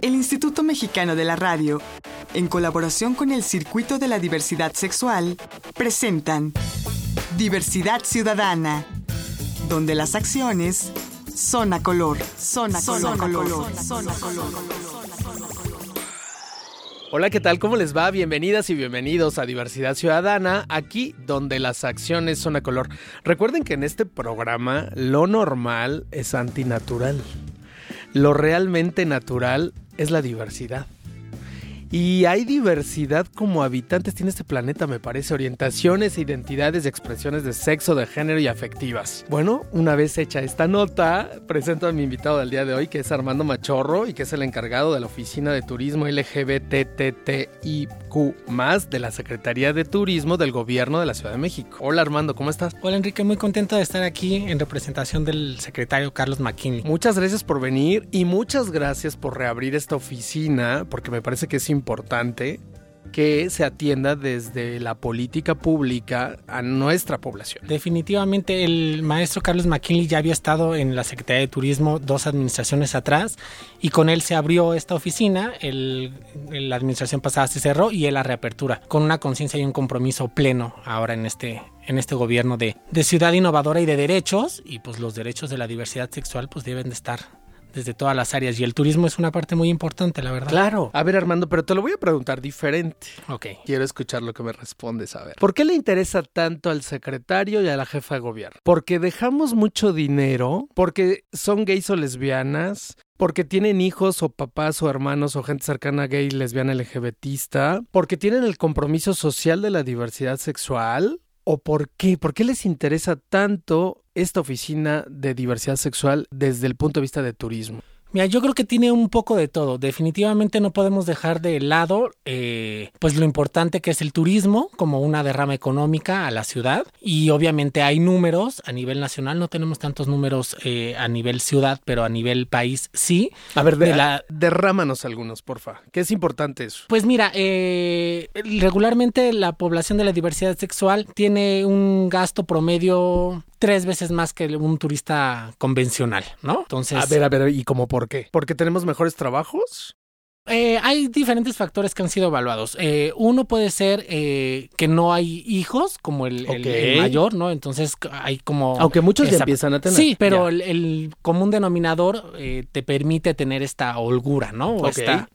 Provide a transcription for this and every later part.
El Instituto Mexicano de la Radio, en colaboración con el Circuito de la Diversidad Sexual, presentan Diversidad Ciudadana, donde las acciones son a color, son a color, color, son a color. Hola, ¿qué tal? ¿Cómo les va? Bienvenidas y bienvenidos a Diversidad Ciudadana, aquí donde las acciones son a color. Recuerden que en este programa lo normal es antinatural. Lo realmente natural es la diversidad. Y hay diversidad como habitantes tiene este planeta, me parece, orientaciones, identidades, expresiones de sexo, de género y afectivas. Bueno, una vez hecha esta nota, presento a mi invitado del día de hoy, que es Armando Machorro y que es el encargado de la Oficina de Turismo LGBTTIQ de la Secretaría de Turismo del Gobierno de la Ciudad de México. Hola Armando, ¿cómo estás? Hola Enrique, muy contento de estar aquí en representación del secretario Carlos McKinney. Muchas gracias por venir y muchas gracias por reabrir esta oficina, porque me parece que es importante importante que se atienda desde la política pública a nuestra población. Definitivamente el maestro Carlos McKinley ya había estado en la Secretaría de Turismo dos administraciones atrás y con él se abrió esta oficina, la administración pasada se cerró y él la reapertura, con una conciencia y un compromiso pleno ahora en este en este gobierno de, de ciudad innovadora y de derechos y pues los derechos de la diversidad sexual pues deben de estar desde todas las áreas y el turismo es una parte muy importante, la verdad. Claro. A ver, Armando, pero te lo voy a preguntar diferente. Ok. Quiero escuchar lo que me respondes. A ver. ¿Por qué le interesa tanto al secretario y a la jefa de gobierno? Porque dejamos mucho dinero, porque son gays o lesbianas, porque tienen hijos o papás o hermanos o gente cercana gay, lesbiana, LGBTista, porque tienen el compromiso social de la diversidad sexual, o por qué? ¿Por qué les interesa tanto esta oficina de diversidad sexual desde el punto de vista de turismo? Mira, yo creo que tiene un poco de todo. Definitivamente no podemos dejar de lado eh, pues lo importante que es el turismo como una derrama económica a la ciudad. Y obviamente hay números a nivel nacional, no tenemos tantos números eh, a nivel ciudad, pero a nivel país sí. A ver, de, la... derrámanos algunos, porfa. ¿Qué es importante eso? Pues mira, eh, regularmente la población de la diversidad sexual tiene un gasto promedio tres veces más que un turista convencional, ¿no? Entonces. A ver, a ver, ¿y cómo por qué? ¿Porque tenemos mejores trabajos? Eh, hay diferentes factores que han sido evaluados. Eh, uno puede ser eh, que no hay hijos, como el, mayor, ¿no? Entonces hay como... Aunque muchos ya empiezan a tener. Sí, pero el, común denominador te permite tener esta holgura, ¿no? O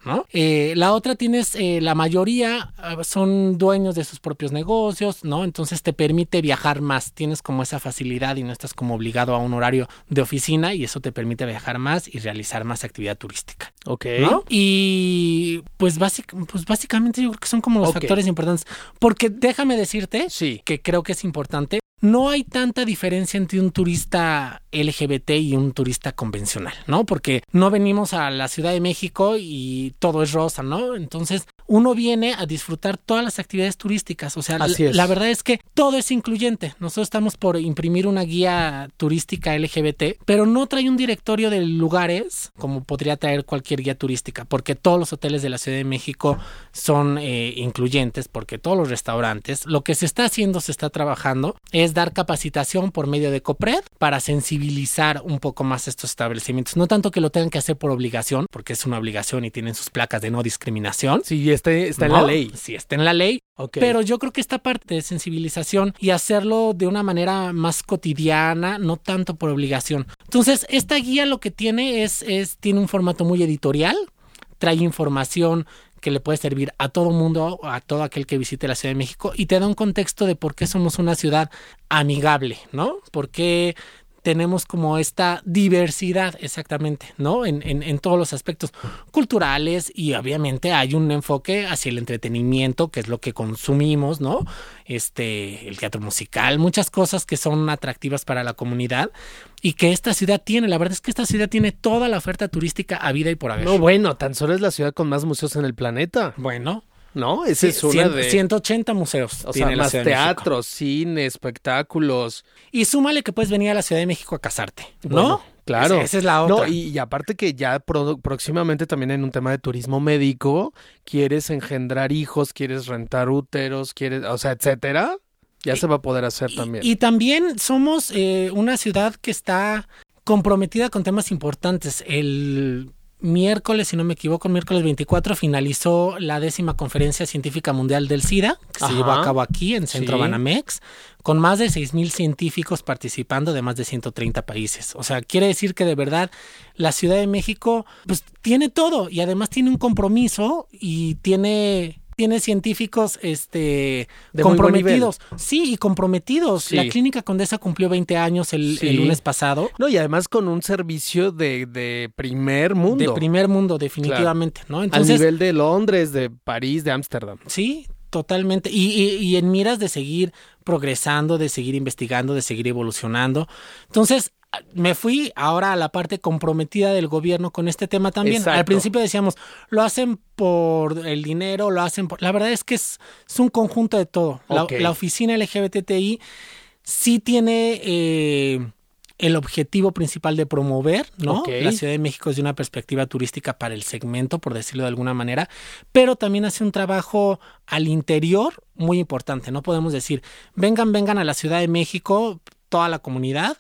¿no? la otra tienes, la mayoría ah, son dueños de sus propios negocios, ¿no? Entonces te permite viajar más. Tienes como esa facilidad y no estás como obligado a un horario de oficina y eso te permite viajar más y realizar más actividad turística. Ok. ¿no? Y pues, pues básicamente yo creo que son como los factores importantes. Porque déjame decirte que creo que es importante. No hay tanta diferencia entre un turista LGBT y un turista convencional, ¿no? Porque no venimos a la Ciudad de México y todo es rosa, ¿no? Entonces, uno viene a disfrutar todas las actividades turísticas. O sea, la, verdad es que todo es incluyente. Nosotros estamos por imprimir una guía turística LGBT, pero no trae un directorio de lugares como podría traer cualquier guía turística, porque todos los hoteles de la Ciudad de México son eh, incluyentes, porque todos los restaurantes, lo que se está haciendo, se está trabajando, es dar capacitación por medio de COPRED para sensibilizar un poco más estos establecimientos. No tanto que lo tengan que hacer por obligación, porque es una obligación y tienen sus placas de no discriminación. Sí, está en la ley. Sí, está en la ley. Pero yo creo que esta parte de sensibilización y hacerlo de una manera más cotidiana, no tanto por obligación. Entonces, esta guía lo que tiene es, es tiene un formato muy editorial, trae información que le puede servir a todo mundo, a todo aquel que visite la Ciudad de México y te da un contexto de por qué somos una ciudad amigable, ¿no? Por qué tenemos como esta diversidad exactamente, ¿no? En, en, todos los aspectos culturales y obviamente hay un enfoque hacia el entretenimiento, que es lo que consumimos, ¿no? Este, el teatro musical, muchas cosas que son atractivas para la comunidad y que esta ciudad tiene. La verdad es que esta ciudad tiene toda la oferta turística a vida y por haber. No, bueno, tan solo es la ciudad con más museos en el planeta. Bueno, ¿no? Ese es una de... 180 museos. O sea, más teatros, cine, espectáculos. Y súmale que puedes venir a la Ciudad de México a casarte, ¿no? claro. Esa, es la otra. No, y, aparte que ya próximamente también en un tema de turismo médico, quieres engendrar hijos, quieres rentar úteros, quieres, o sea, etcétera, ya se va a poder hacer también. Y también somos eh, una ciudad que está comprometida con temas importantes. El miércoles, si no me equivoco, miércoles 24 finalizó la décima conferencia científica mundial del SIDA, que se llevó a cabo aquí en Centro Banamex, con más de 6.000 científicos participando de más de 130 países. O sea, quiere decir que de verdad la Ciudad de México pues tiene todo y además tiene un compromiso y tiene tiene científicos este comprometidos. Sí, y comprometidos. La Clínica Condesa cumplió 20 años el, lunes pasado. No, y además con un servicio de, primer mundo. De primer mundo, definitivamente, ¿no? Al nivel de Londres, de París, de Ámsterdam. Sí, totalmente. Y, y, en miras de seguir progresando, de seguir investigando, de seguir evolucionando. Entonces, me fui ahora a la parte comprometida del gobierno con este tema también. Al principio decíamos, lo hacen por el dinero, lo hacen por... La verdad es que es, un conjunto de todo. La, oficina LGBTI sí tiene eh, el objetivo principal de promover ¿no? la Ciudad de México desde una perspectiva turística para el segmento, por decirlo de alguna manera, pero también hace un trabajo al interior muy importante. No podemos decir, vengan, vengan a la Ciudad de México, toda la comunidad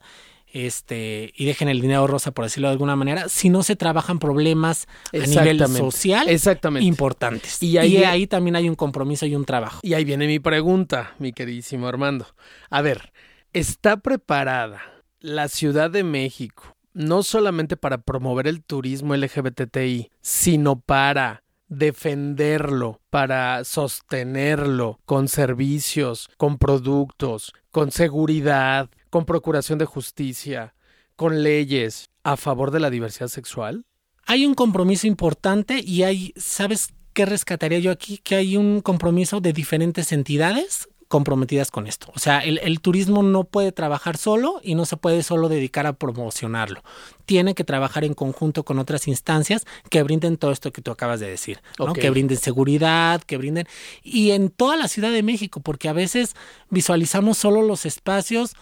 este, y dejen el dinero rosa, por decirlo de alguna manera, si no se trabajan problemas a nivel social Exactamente. importantes. Y ahí, ahí también hay un compromiso y un trabajo. Y ahí viene mi pregunta, mi queridísimo Armando. A ver, ¿está preparada la Ciudad de México no solamente para promover el turismo LGBTI, sino para defenderlo, para sostenerlo con servicios, con productos, con seguridad, con procuración de justicia, con leyes a favor de la diversidad sexual? Hay un compromiso importante y hay, ¿sabes qué rescataría yo aquí? Que hay un compromiso de diferentes entidades comprometidas con esto. O sea, el, turismo no puede trabajar solo y no se puede solo dedicar a promocionarlo. Tiene que trabajar en conjunto con otras instancias que brinden todo esto que tú acabas de decir, que brinden seguridad, que brinden... Y en toda la Ciudad de México, porque a veces visualizamos solo los espacios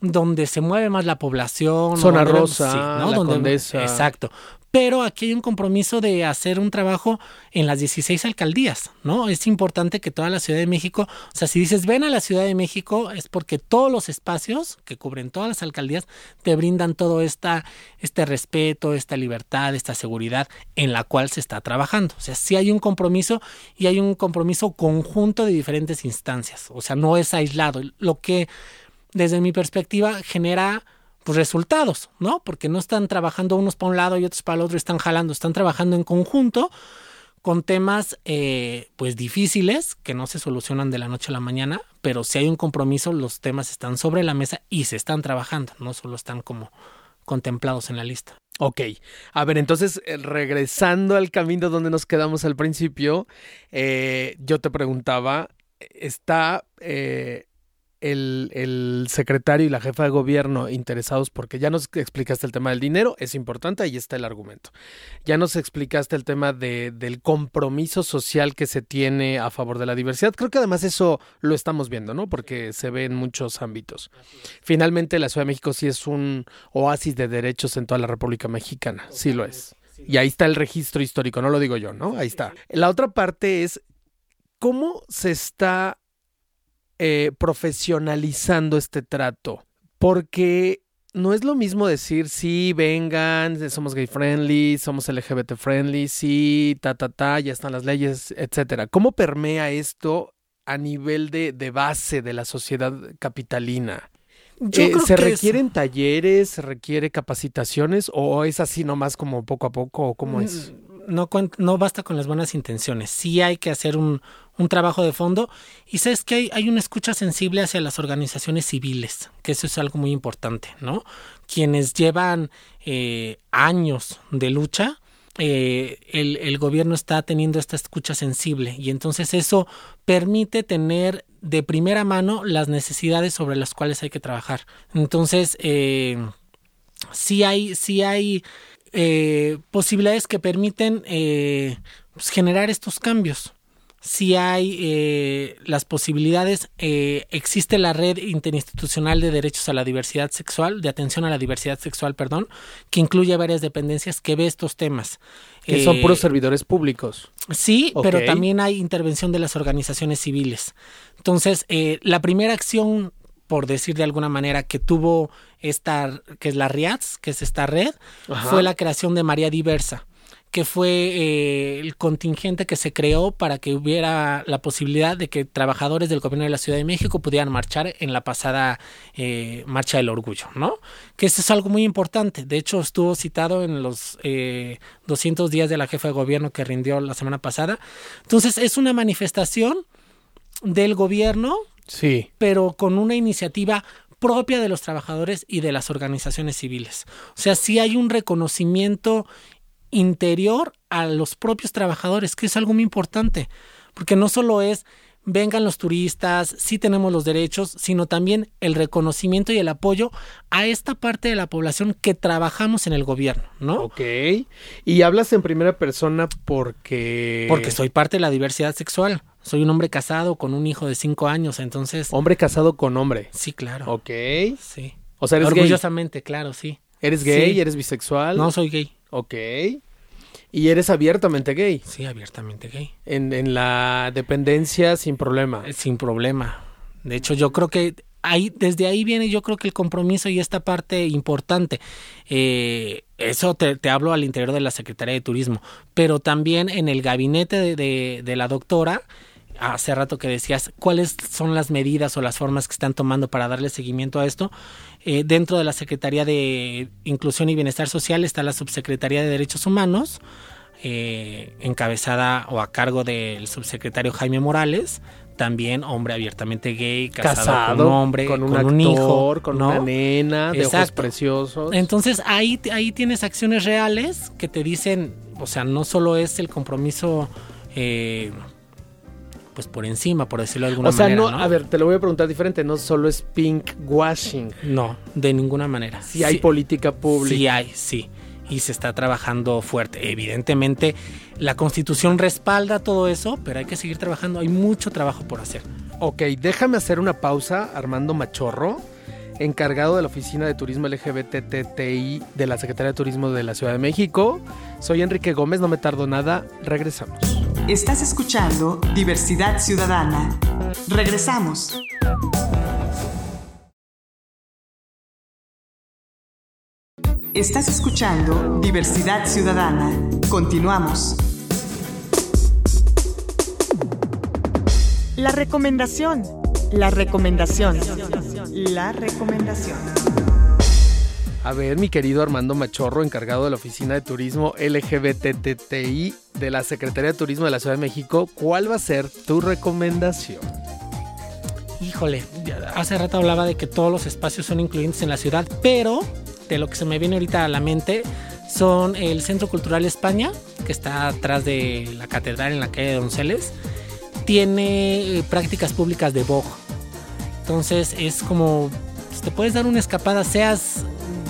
donde se mueve más la población. Zona Rosa, ¿no? donde, Exacto. Pero aquí hay un compromiso de hacer un trabajo en las 16 alcaldías, ¿no? Es importante que toda la Ciudad de México, o sea, si dices ven a la Ciudad de México, es porque todos los espacios que cubren todas las alcaldías te brindan todo esta, este respeto, esta libertad, esta seguridad en la cual se está trabajando. O sea, sí hay un compromiso y hay un compromiso conjunto de diferentes instancias. O sea, no es aislado. Lo que desde mi perspectiva, genera pues, resultados, ¿no? Porque no están trabajando unos para un lado y otros para el otro, están jalando, están trabajando en conjunto con temas eh, pues difíciles que no se solucionan de la noche a la mañana, pero si hay un compromiso, los temas están sobre la mesa y se están trabajando, no solo están como contemplados en la lista. Ok, a ver, entonces eh, regresando al camino donde nos quedamos al principio, eh, yo te preguntaba, ¿está el, secretario y la jefa de gobierno interesados porque ya nos explicaste el tema del dinero, es importante, ahí está el argumento. Ya nos explicaste el tema de, del compromiso social que se tiene a favor de la diversidad. Creo que además eso lo estamos viendo, ¿no? Porque se ve en muchos ámbitos. Finalmente, la Ciudad de México sí es un oasis de derechos en toda la República Mexicana, sí lo es. Y ahí está el registro histórico, no lo digo yo, ¿no? Ahí está. La otra parte es cómo se está eh, profesionalizando este trato. Porque no es lo mismo decir, sí, vengan, somos gay friendly, somos LGBT friendly, sí, ta, ta, ta, ya están las leyes, etcétera. ¿Cómo permea esto a nivel de, de base de la sociedad capitalina? Eh, ¿Se requieren talleres, se requiere capacitaciones o es así nomás como poco a poco o cómo es? No, no basta con las buenas intenciones, sí hay que hacer un, un trabajo de fondo y sabes que hay, hay, una escucha sensible hacia las organizaciones civiles, que eso es algo muy importante, ¿no? Quienes llevan eh, años de lucha, eh, el, el, gobierno está teniendo esta escucha sensible y entonces eso permite tener de primera mano las necesidades sobre las cuales hay que trabajar. Entonces, eh, sí hay, sí hay eh, posibilidades que permiten eh, pues, generar estos cambios. Si hay eh, las posibilidades, existe la red interinstitucional de derechos a la diversidad sexual, de atención a la diversidad sexual, perdón, que incluye varias dependencias que ve estos temas. Que son puros servidores públicos. Sí, pero también hay intervención de las organizaciones civiles. Entonces, la primera acción por decir de alguna manera, que tuvo esta, que es la RIATS, que es esta red, fue la creación de María Diversa que fue eh, el contingente que se creó para que hubiera la posibilidad de que trabajadores del gobierno de la Ciudad de México pudieran marchar en la pasada eh, Marcha del Orgullo, ¿no? Que eso es algo muy importante. De hecho, estuvo citado en los 200 días de la jefa de gobierno que rindió la semana pasada. Entonces, es una manifestación del gobierno, sí. pero con una iniciativa propia de los trabajadores y de las organizaciones civiles. O sea, sí hay un reconocimiento interior a los propios trabajadores, que es algo muy importante, porque no solo es vengan los turistas, sí tenemos los derechos, sino también el reconocimiento y el apoyo a esta parte de la población que trabajamos en el gobierno, ¿no? Ok. Y hablas en primera persona porque... Porque soy parte de la diversidad sexual. Soy un hombre casado con un hijo de cinco años, entonces... Hombre casado con hombre. Sí, claro. Ok. Sí. O sea, eres Orgullosamente, claro, sí. ¿Eres gay? ¿Eres bisexual? No, soy gay. Ok. ¿Y eres abiertamente gay? Sí, abiertamente gay. En, en la dependencia sin problema. Eh, sin problema. De hecho, yo creo que ahí, desde ahí viene yo creo que el compromiso y esta parte importante. Eh, eso te, te, hablo al interior de la Secretaría de Turismo, pero también en el gabinete de, de, de la doctora hace rato que decías cuáles son las medidas o las formas que están tomando para darle seguimiento a esto. Eh, dentro de la Secretaría de Inclusión y Bienestar Social está la Subsecretaría de Derechos Humanos, eh, encabezada o a cargo del subsecretario Jaime Morales, también hombre abiertamente gay, casado, con un hombre, con un, hijo, con una nena, de ojos preciosos. Entonces ahí, ahí tienes acciones reales que te dicen, o sea, no solo es el compromiso eh, pues por encima, por decirlo de alguna manera. O sea, no, a ver, te lo voy a preguntar diferente, no solo es pink washing. No, de ninguna manera. Si hay política pública. Sí hay, sí. Y se está trabajando fuerte. Evidentemente, la constitución respalda todo eso, pero hay que seguir trabajando. Hay mucho trabajo por hacer. Ok, déjame hacer una pausa, Armando Machorro encargado de la Oficina de Turismo LGBTTI de la Secretaría de Turismo de la Ciudad de México. Soy Enrique Gómez, no me tardo nada, regresamos. Estás escuchando Diversidad Ciudadana. Regresamos. Estás escuchando Diversidad Ciudadana. Continuamos. La recomendación. La recomendación. La recomendación. A ver, mi querido Armando Machorro, encargado de la Oficina de Turismo LGBTTI de la Secretaría de Turismo de la Ciudad de México, ¿cuál va a ser tu recomendación? Híjole, hace rato hablaba de que todos los espacios son incluyentes en la ciudad, pero de lo que se me viene ahorita a la mente son el Centro Cultural España, que está atrás de la catedral en la calle de Donceles, tiene eh, prácticas públicas de Vogue entonces es como, pues, te puedes dar una escapada, seas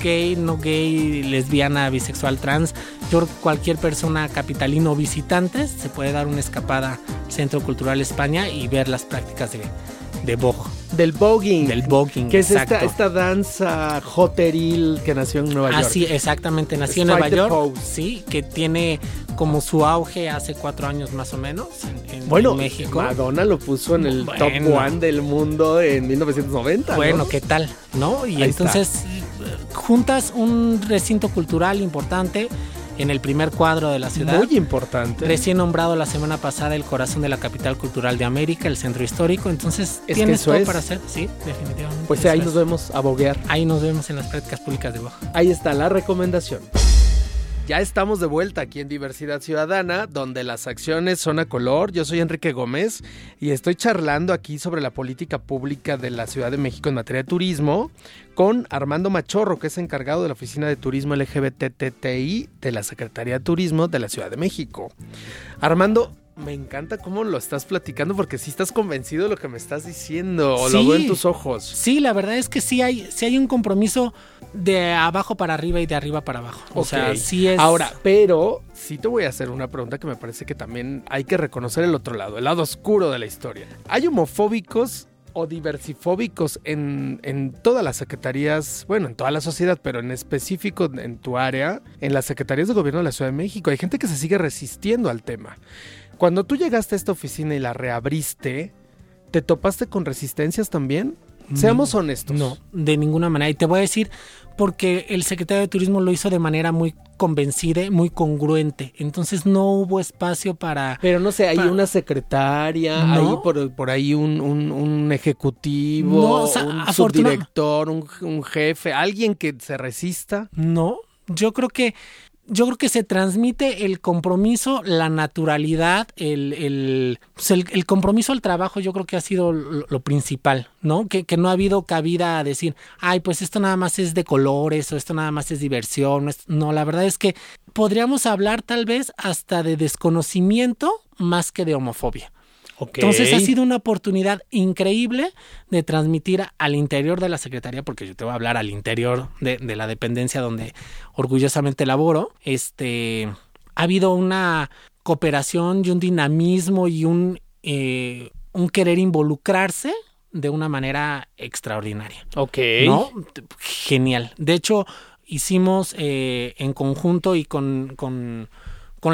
gay, no gay, lesbiana, bisexual, trans. Yo cualquier persona capitalino o visitantes se puede dar una escapada Centro Cultural España y ver las prácticas de, de Vogue. Del voguing. Del voguing, Que es esta, esta, danza joteril que nació en Nueva York. Ah, sí, exactamente. Nació en Nueva York. Sí, que tiene como su auge hace cuatro años más o menos en, bueno, México. Madonna lo puso en el top one del mundo en 1990. Bueno, ¿qué tal? ¿No? Y entonces juntas un recinto cultural importante en el primer cuadro de la ciudad. Muy importante. Recién nombrado la semana pasada el corazón de la capital cultural de América, el centro histórico. Entonces, tienes todo para hacer. Sí, definitivamente. Pues ahí nos vemos a boguear. Ahí nos vemos en las prácticas públicas de Baja. Ahí está la recomendación. Ya estamos de vuelta aquí en Diversidad Ciudadana, donde las acciones son a color. Yo soy Enrique Gómez y estoy charlando aquí sobre la política pública de la Ciudad de México en materia de turismo con Armando Machorro, que es encargado de la Oficina de Turismo LGBTTI de la Secretaría de Turismo de la Ciudad de México. Armando, me encanta cómo lo estás platicando porque sí estás convencido de lo que me estás diciendo o lo veo en tus ojos. Sí, la verdad es que sí hay, sí hay un compromiso de abajo para arriba y de arriba para abajo. O sea, sí es. Ahora, pero sí te voy a hacer una pregunta que me parece que también hay que reconocer el otro lado, el lado oscuro de la historia. ¿Hay homofóbicos o diversifóbicos en, en, todas las secretarías, bueno, en toda la sociedad, pero en específico en tu área, en las secretarías de gobierno de la Ciudad de México. Hay gente que se sigue resistiendo al tema. Cuando tú llegaste a esta oficina y la reabriste, ¿te topaste con resistencias también? Seamos honestos. No, de ninguna manera. Y te voy a decir, porque el secretario de Turismo lo hizo de manera muy convencida, muy congruente. Entonces no hubo espacio para... Pero no sé, hay una secretaria, hay por, ahí un, ejecutivo, un subdirector, un jefe, alguien que se resista. No, yo creo que yo creo que se transmite el compromiso, la naturalidad, el, el, pues el, compromiso al trabajo, yo creo que ha sido lo, principal, ¿no? Que, que, no ha habido cabida a decir, ay, pues esto nada más es de colores o esto nada más es diversión. No, la verdad es que podríamos hablar tal vez hasta de desconocimiento más que de homofobia. Entonces ha sido una oportunidad increíble de transmitir al interior de la Secretaría, porque yo te voy a hablar al interior de, la dependencia donde orgullosamente laboro. Este ha habido una cooperación y un dinamismo y un, eh, un querer involucrarse de una manera extraordinaria. Ok. ¿No? Genial. De hecho, hicimos eh, en conjunto y con con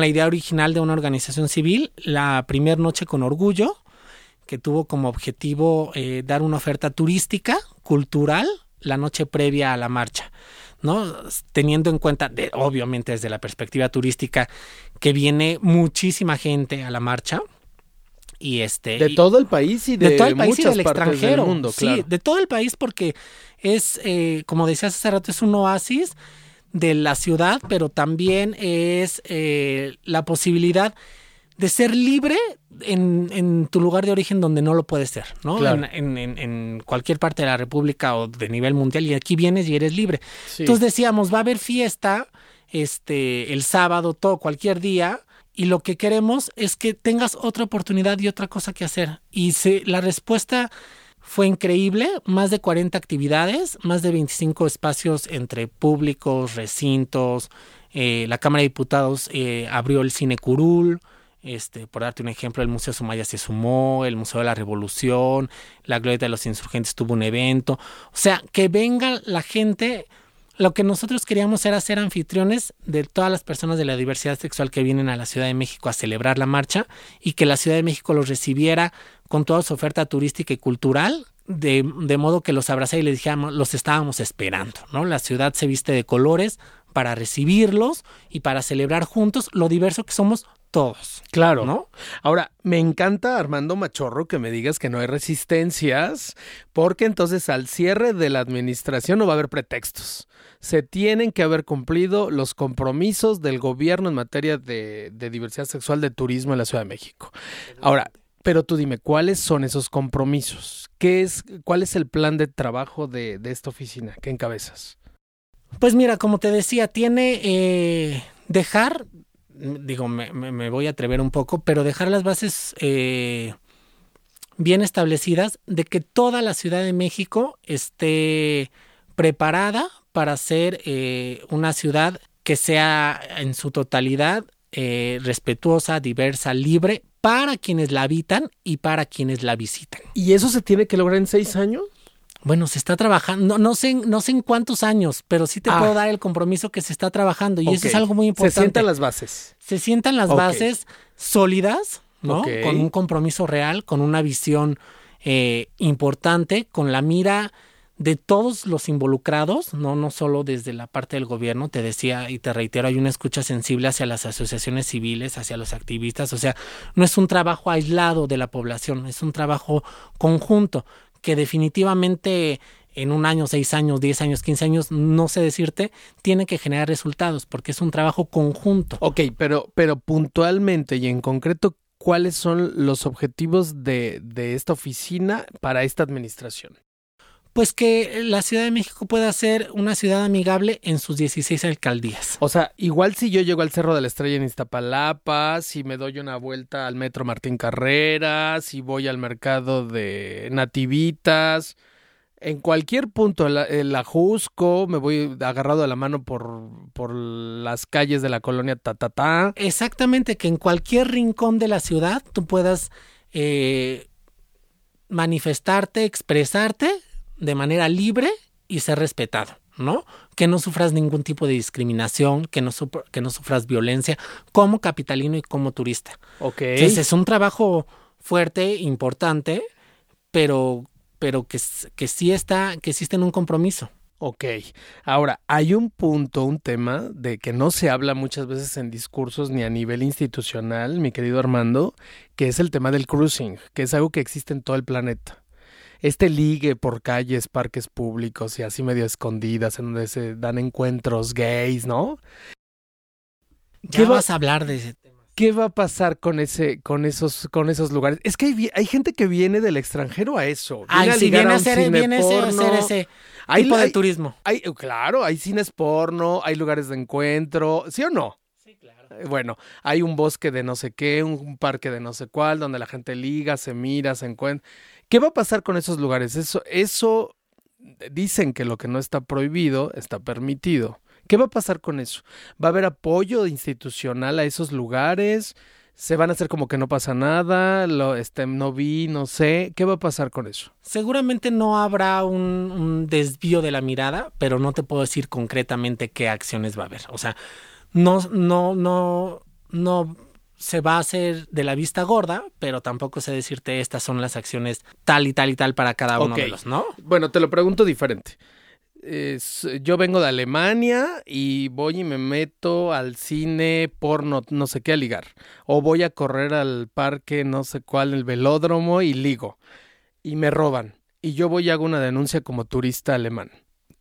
la idea original de una organización civil, la primer noche con orgullo, que tuvo como objetivo eh, dar una oferta turística, cultural, la noche previa a la marcha. ¿no? Teniendo en cuenta, de, obviamente desde la perspectiva turística, que viene muchísima gente a la marcha. Y este, de todo el país y de, todo el país y del extranjero. mundo, Sí, de todo el país porque es, eh, como decías hace rato, es un oasis de la ciudad, pero también es eh, la posibilidad de ser libre en, en, tu lugar de origen donde no lo puedes ser, ¿no? En, en, en, cualquier parte de la República o de nivel mundial y aquí vienes y eres libre. Entonces decíamos, va a haber fiesta este, el sábado, todo, cualquier día, y lo que queremos es que tengas otra oportunidad y otra cosa que hacer. Y se, la respuesta fue increíble, más de 40 actividades, más de 25 espacios entre públicos, recintos. Eh, la Cámara de Diputados eh, abrió el Cine Curul, este, por darte un ejemplo, el Museo Sumaya se sumó, el Museo de la Revolución, la Gloria de los Insurgentes tuvo un evento. O sea, que venga la gente. Lo que nosotros queríamos era ser anfitriones de todas las personas de la diversidad sexual que vienen a la Ciudad de México a celebrar la marcha y que la Ciudad de México los recibiera con toda su oferta turística y cultural, de, de modo que los abracé y les dijimos, los estábamos esperando, ¿no? La ciudad se viste de colores para recibirlos y para celebrar juntos lo diverso que somos todos. Claro. ¿No? Ahora, me encanta, Armando Machorro, que me digas que no hay resistencias, porque entonces al cierre de la administración no va a haber pretextos. Se tienen que haber cumplido los compromisos del gobierno en materia de, de diversidad sexual de turismo en la Ciudad de México. Ahora, pero tú dime, ¿cuáles son esos compromisos? ¿Qué es, ¿Cuál es el plan de trabajo de, esta oficina que encabezas? Pues mira, como te decía, tiene eh, dejar, digo, me, voy a atrever un poco, pero dejar las bases eh, bien establecidas de que toda la Ciudad de México esté preparada para ser eh, una ciudad que sea en su totalidad respetuosa, diversa, libre para quienes la habitan y para quienes la visitan. ¿Y eso se tiene que lograr en seis años? Bueno, se está trabajando, no, sé, no sé en cuántos años, pero sí te ah. puedo dar el compromiso que se está trabajando y eso es algo muy importante. Se sientan las bases. Se sientan las bases sólidas, ¿no? Con un compromiso real, con una visión eh, importante, con la mira de todos los involucrados, no, no solo desde la parte del gobierno, te decía y te reitero, hay una escucha sensible hacia las asociaciones civiles, hacia los activistas, o sea, no es un trabajo aislado de la población, es un trabajo conjunto que definitivamente en un año, seis años, diez años, quince años, no sé decirte, tiene que generar resultados porque es un trabajo conjunto. Ok, pero, pero puntualmente y en concreto, ¿cuáles son los objetivos de, de esta oficina para esta administración? Pues que la Ciudad de México pueda ser una ciudad amigable en sus 16 alcaldías. O sea, igual si yo llego al Cerro de la Estrella en Iztapalapa, si me doy una vuelta al Metro Martín Carrera, si voy al mercado de Nativitas, en cualquier punto, el Ajusco, me voy agarrado de la mano por, por las calles de la colonia Tatatá. Exactamente, que en cualquier rincón de la ciudad tú puedas eh, manifestarte, expresarte de manera libre y ser respetado, ¿no? Que no sufras ningún tipo de discriminación, que no, que no sufras violencia como capitalino y como turista. Ok. Entonces es un trabajo fuerte, importante, pero pero que, que sí está, que existe en un compromiso. Ok, ahora hay un punto, un tema de que no se habla muchas veces en discursos ni a nivel institucional, mi querido Armando, que es el tema del cruising, que es algo que existe en todo el planeta. Este ligue por calles, parques públicos y así medio escondidas, en donde se dan encuentros gays, ¿no? ¿Qué vas a hablar de ese tema? ¿Qué va a pasar con ese, con esos, con esos lugares? Es que hay, gente que viene del extranjero a eso. Viene a viene a, hacer, viene a hacer ese hay, tipo de turismo. Hay, claro, hay cines porno, hay lugares de encuentro, ¿sí o no? Sí, claro. Eh, bueno, hay un bosque de no sé qué, un parque de no sé cuál, donde la gente liga, se mira, se encuentra. ¿Qué va a pasar con esos lugares? Eso, eso dicen que lo que no está prohibido está permitido. ¿Qué va a pasar con eso? ¿Va a haber apoyo institucional a esos lugares? se van a hacer como que no pasa nada, este, no vi, no sé, ¿qué va a pasar con eso? Seguramente no habrá un, desvío de la mirada, pero no te puedo decir concretamente qué acciones va a haber. O sea, no, no, no, no se va a hacer de la vista gorda, pero tampoco sé decirte estas son las acciones tal y tal y tal para cada uno de los, ¿no? Bueno, te lo pregunto diferente yo vengo de Alemania y voy y me meto al cine porno, no sé qué, a ligar. O voy a correr al parque, no sé cuál, el velódromo y ligo. Y me roban. Y yo voy y hago una denuncia como turista alemán.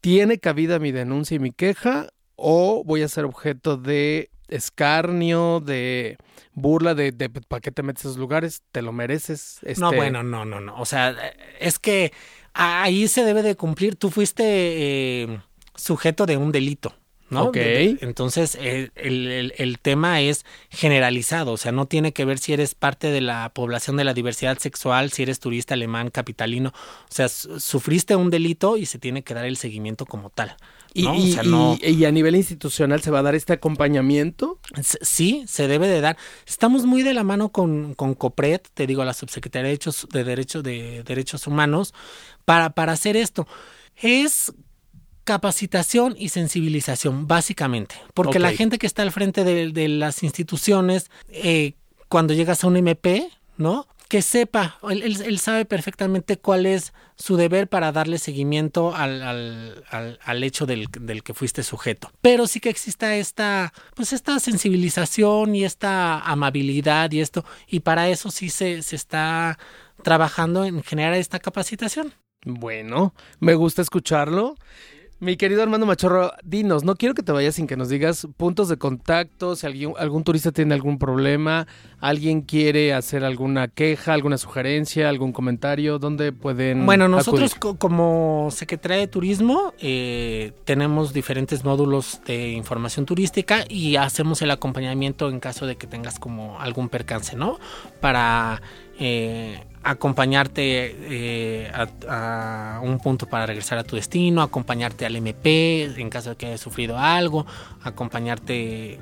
¿Tiene cabida mi denuncia y mi queja? ¿O voy a ser objeto de escarnio, de burla, de, ¿para qué te metes a esos lugares? ¿Te lo mereces? No, este bueno, no, no, no. O sea, es que ahí se debe de cumplir. Tú fuiste eh, sujeto de un delito. ¿No? Ok. entonces, el, el, el, tema es generalizado, o sea, no tiene que ver si eres parte de la población de la diversidad sexual, si eres turista alemán, capitalino, o sea, sufriste un delito y se tiene que dar el seguimiento como tal. Y, y, a nivel institucional se va a dar este acompañamiento? Sí, se debe de dar. Estamos muy de la mano con, con COPRED, te digo, la Subsecretaría de Derechos, de Derechos, de Derechos Humanos, para, para hacer esto. Es capacitación y sensibilización, básicamente. Porque la gente que está al frente de, las instituciones, eh, cuando llegas a un MP, ¿no? que sepa, él, sabe perfectamente cuál es su deber para darle seguimiento al, al, al, hecho del, del, que fuiste sujeto. Pero sí que exista esta, pues esta sensibilización y esta amabilidad y esto, y para eso sí se, se está trabajando en generar esta capacitación. Bueno, me gusta escucharlo. Mi querido Armando Machorro, dinos, no quiero que te vayas sin que nos digas puntos de contacto, si alguien, algún turista tiene algún problema, alguien quiere hacer alguna queja, alguna sugerencia, algún comentario, ¿dónde pueden Bueno, nosotros como Secretaría de Turismo eh, tenemos diferentes módulos de información turística y hacemos el acompañamiento en caso de que tengas como algún percance, ¿no? Para... Eh, acompañarte eh, a, un punto para regresar a tu destino, acompañarte al MP en caso de que hayas sufrido algo, acompañarte...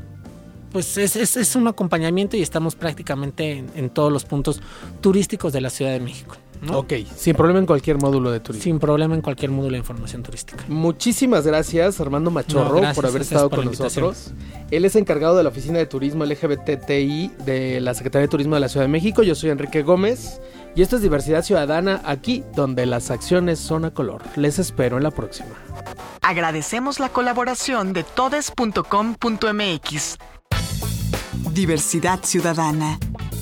Pues es, es, un acompañamiento y estamos prácticamente en, todos los puntos turísticos de la Ciudad de México. Ok, sin problema en cualquier módulo de turismo. Sin problema en cualquier módulo de información turística. Muchísimas gracias Armando Machorro por haber estado con nosotros. Él es encargado de la Oficina de Turismo LGBTI de la Secretaría de Turismo de la Ciudad de México. Yo soy Enrique Gómez. Y esto es Diversidad Ciudadana, aquí donde las acciones son a color. Les espero en la próxima. Agradecemos la colaboración de todes.com.mx. Diversidad Ciudadana,